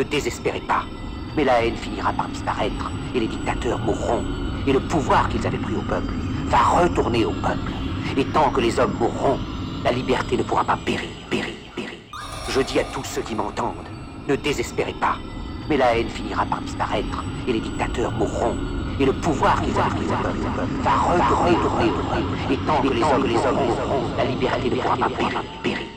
ne désespérez pas. Mais la haine finira par disparaître, et les dictateurs mourront, et le pouvoir qu'ils avaient pris au peuple va retourner au peuple. Et tant que les hommes mourront, la liberté ne pourra pas périr, périr, périr. Je dis à tous ceux qui m'entendent, ne désespérez pas. Mais la haine finira par disparaître, et les dictateurs mourront, et le pouvoir qu'ils avaient pris au peuple va retourner au peuple. Et tant que les hommes, mourront, la liberté ne pourra pas périr, périr.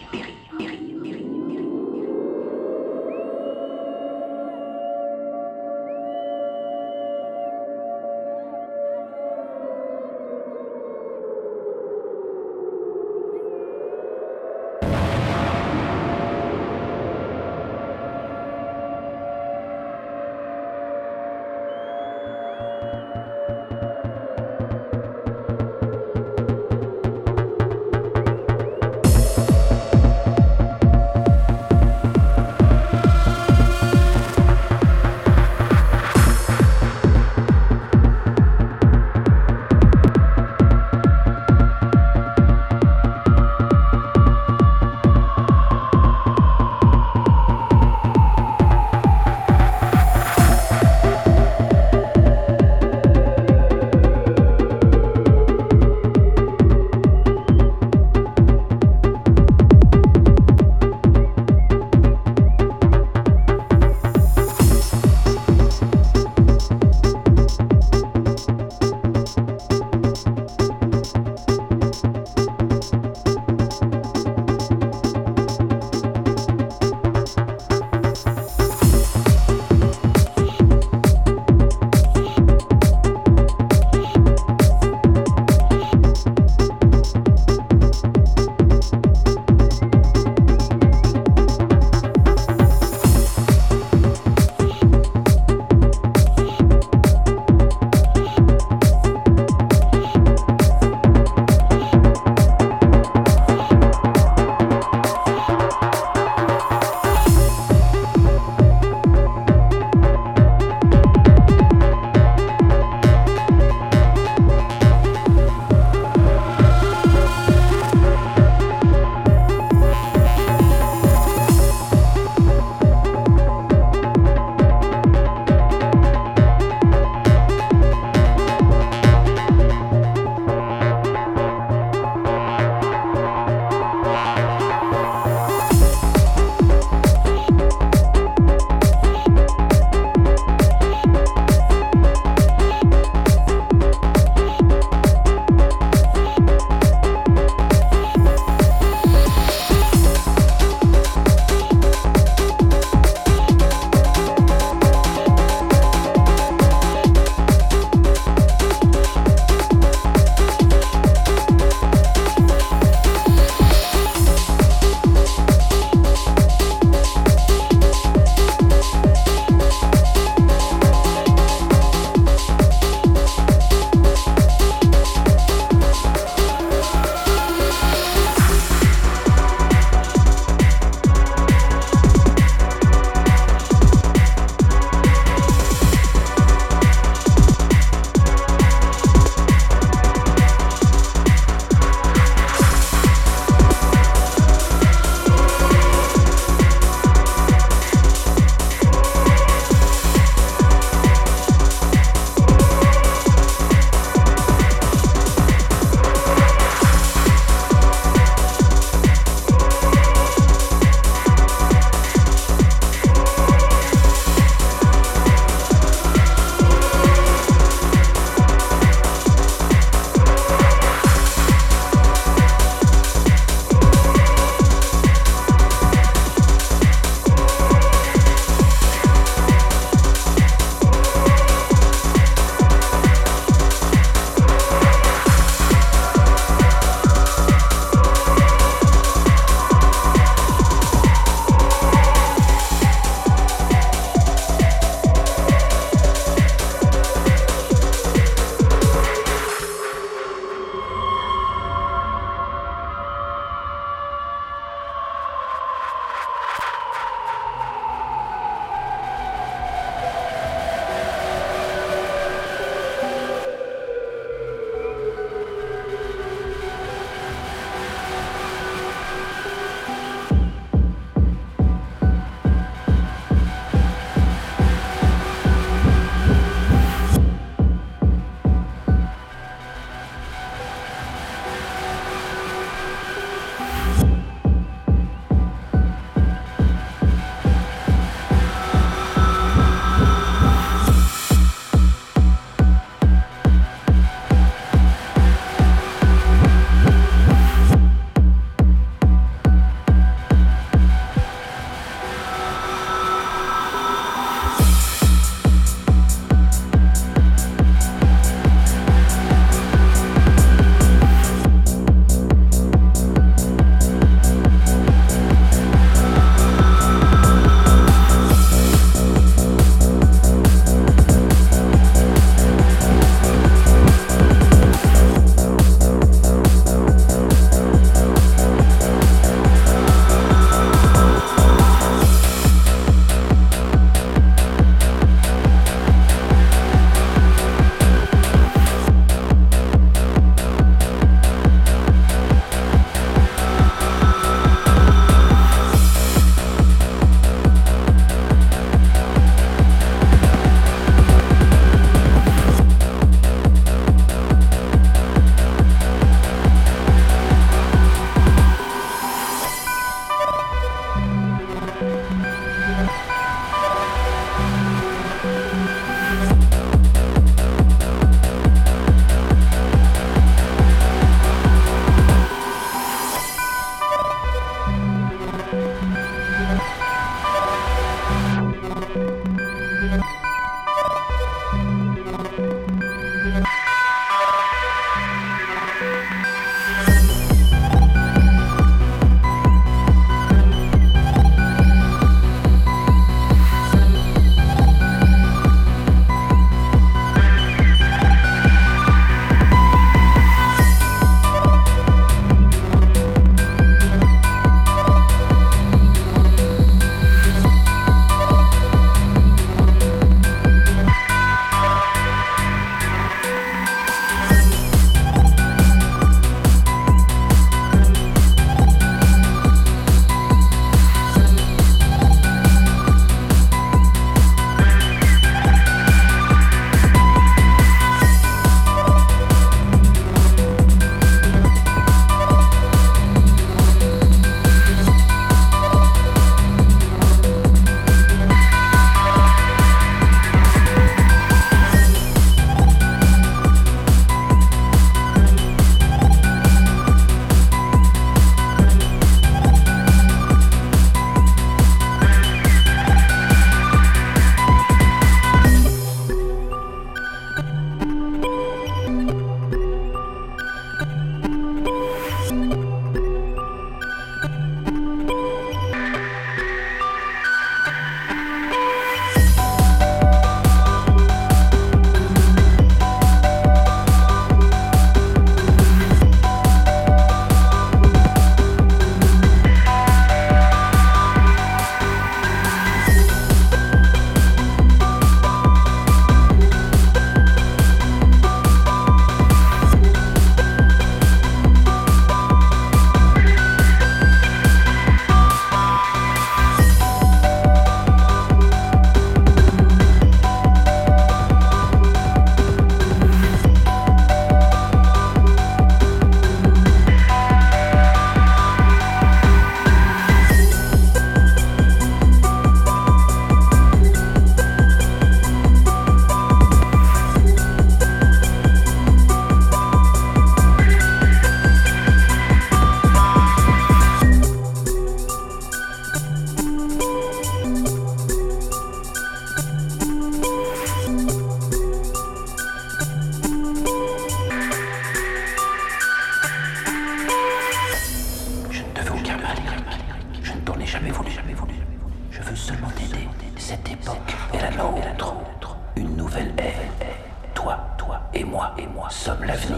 Moi, sommes l'avenir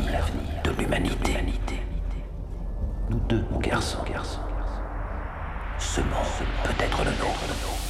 de l'humanité. Nous deux, mon garçon, garçon. Ce monde peut être le nôtre.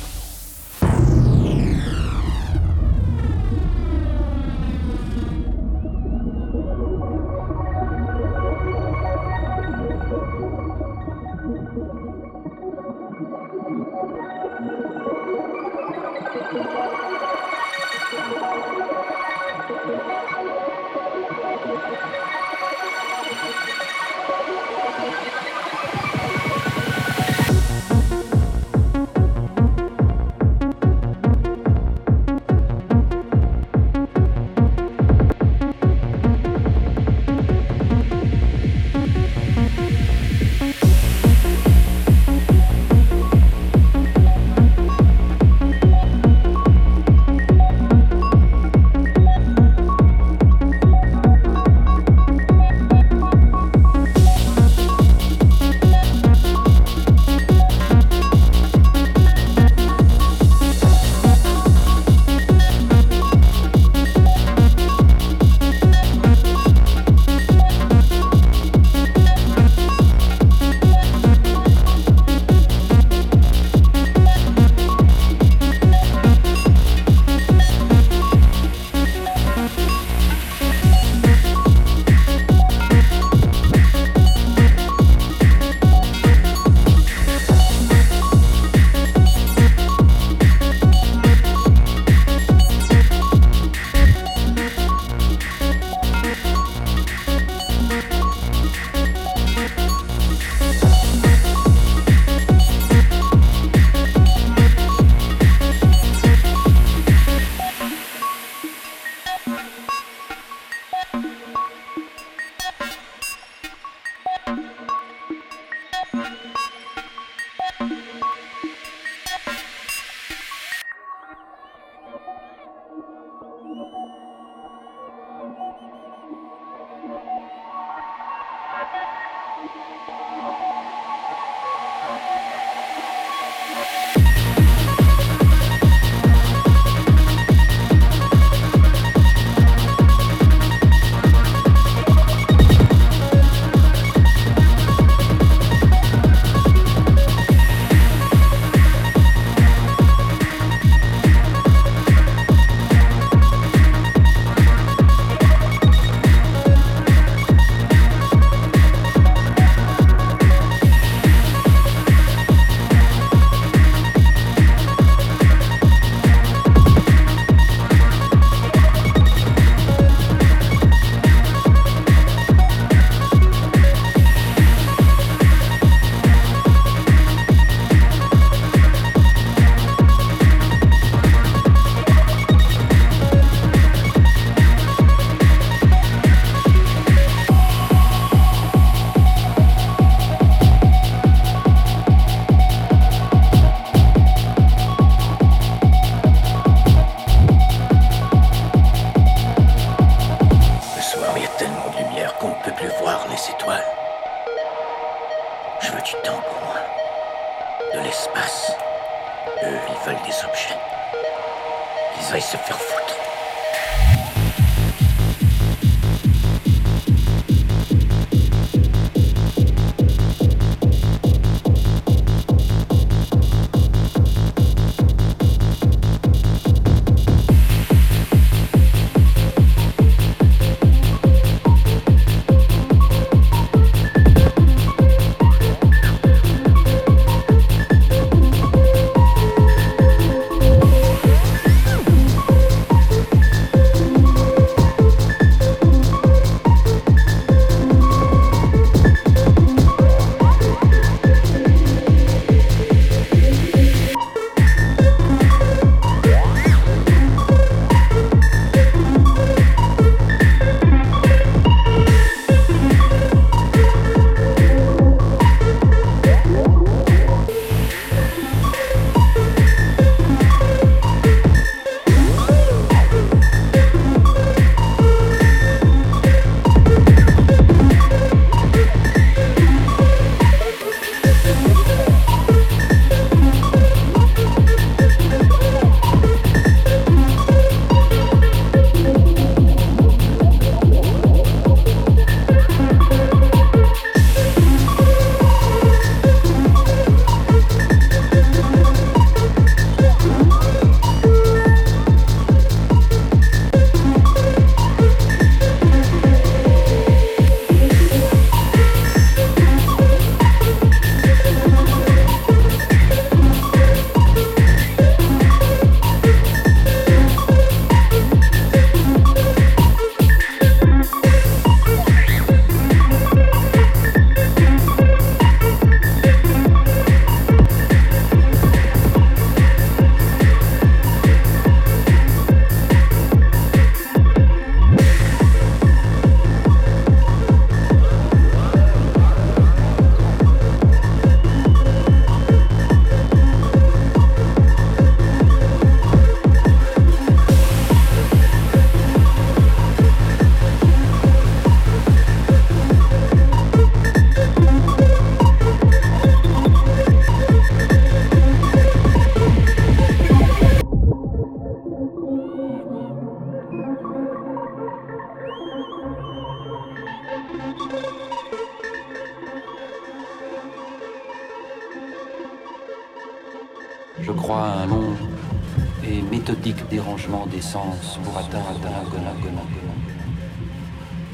Sens pour atteindre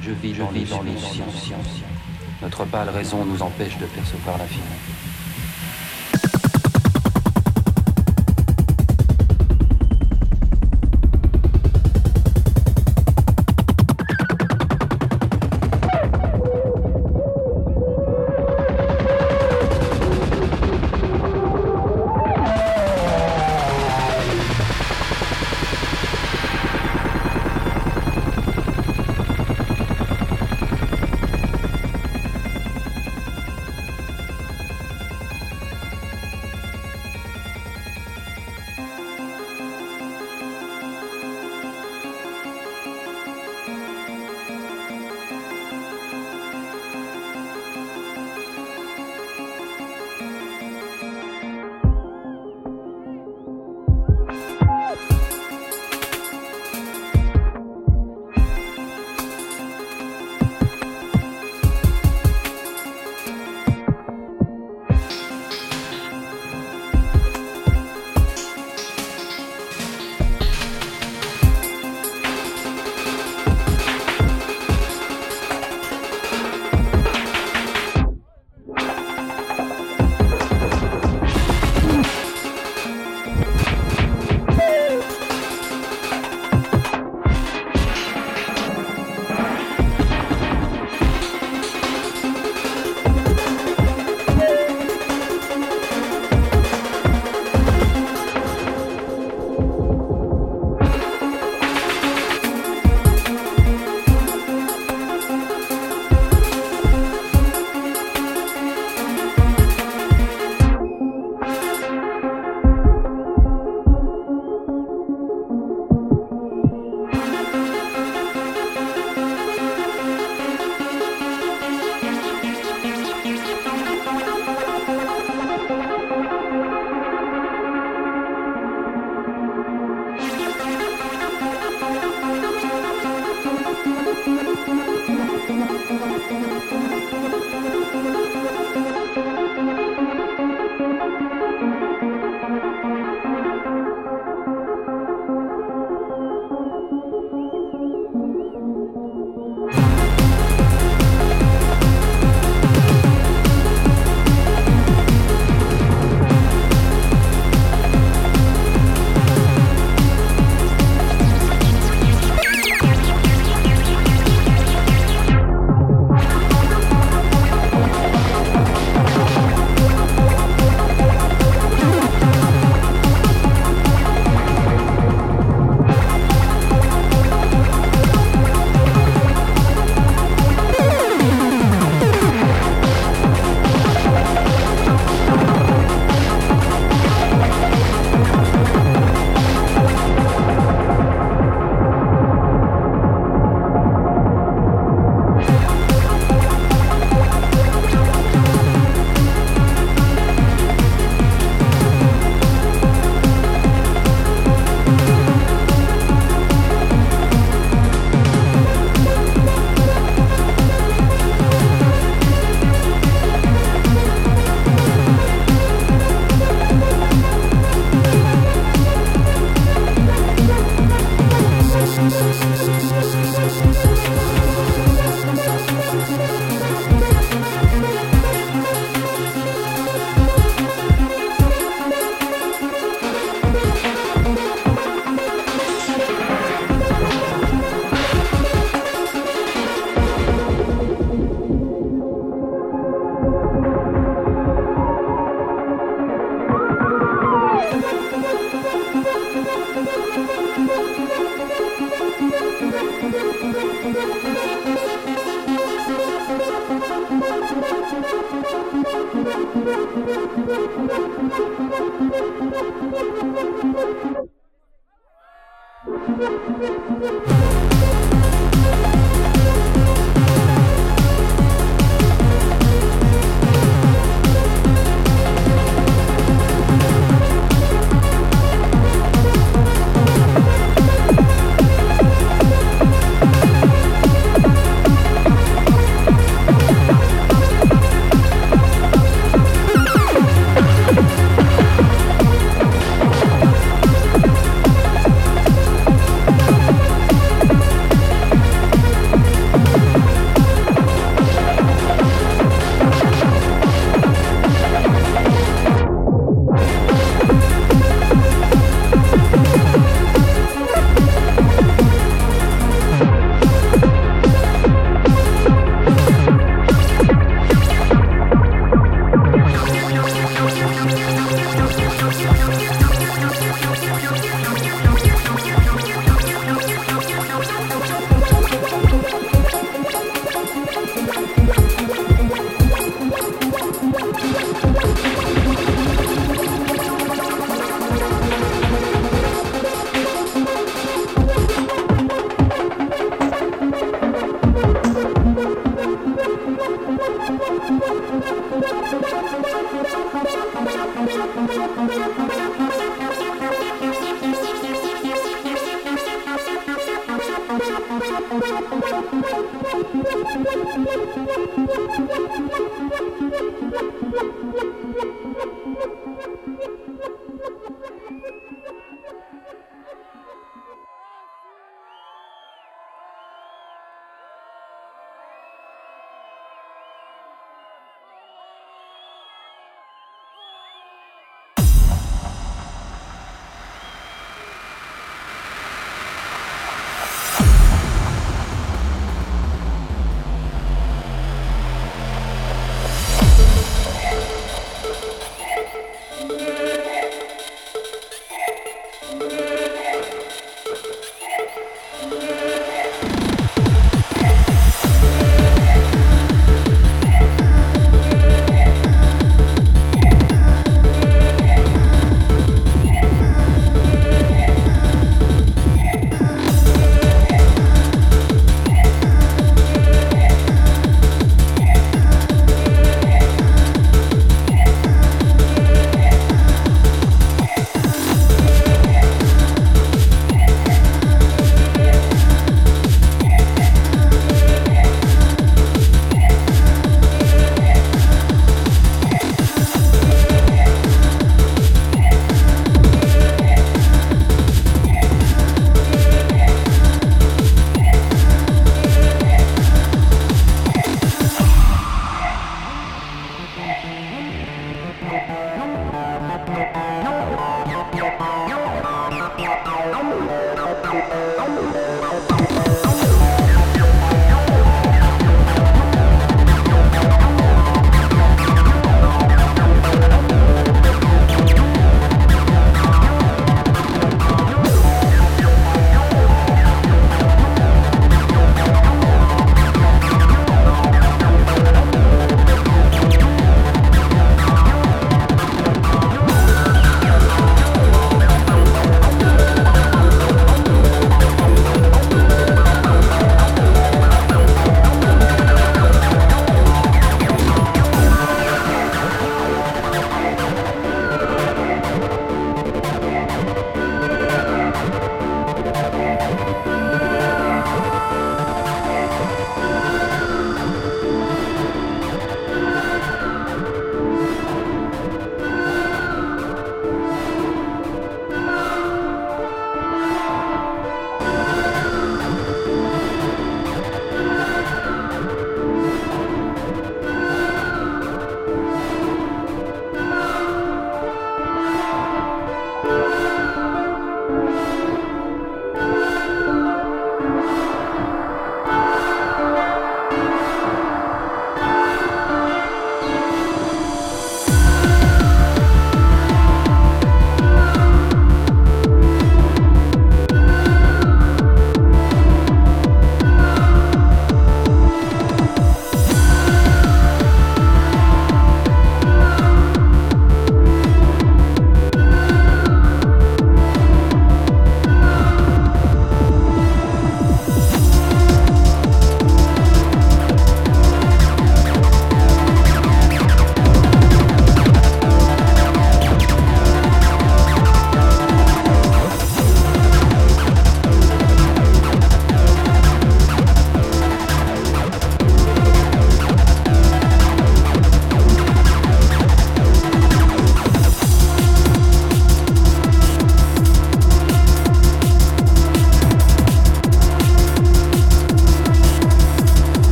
Je vis dans les dans les sciences. Notre pâle raison nous empêche de percevoir l'infini.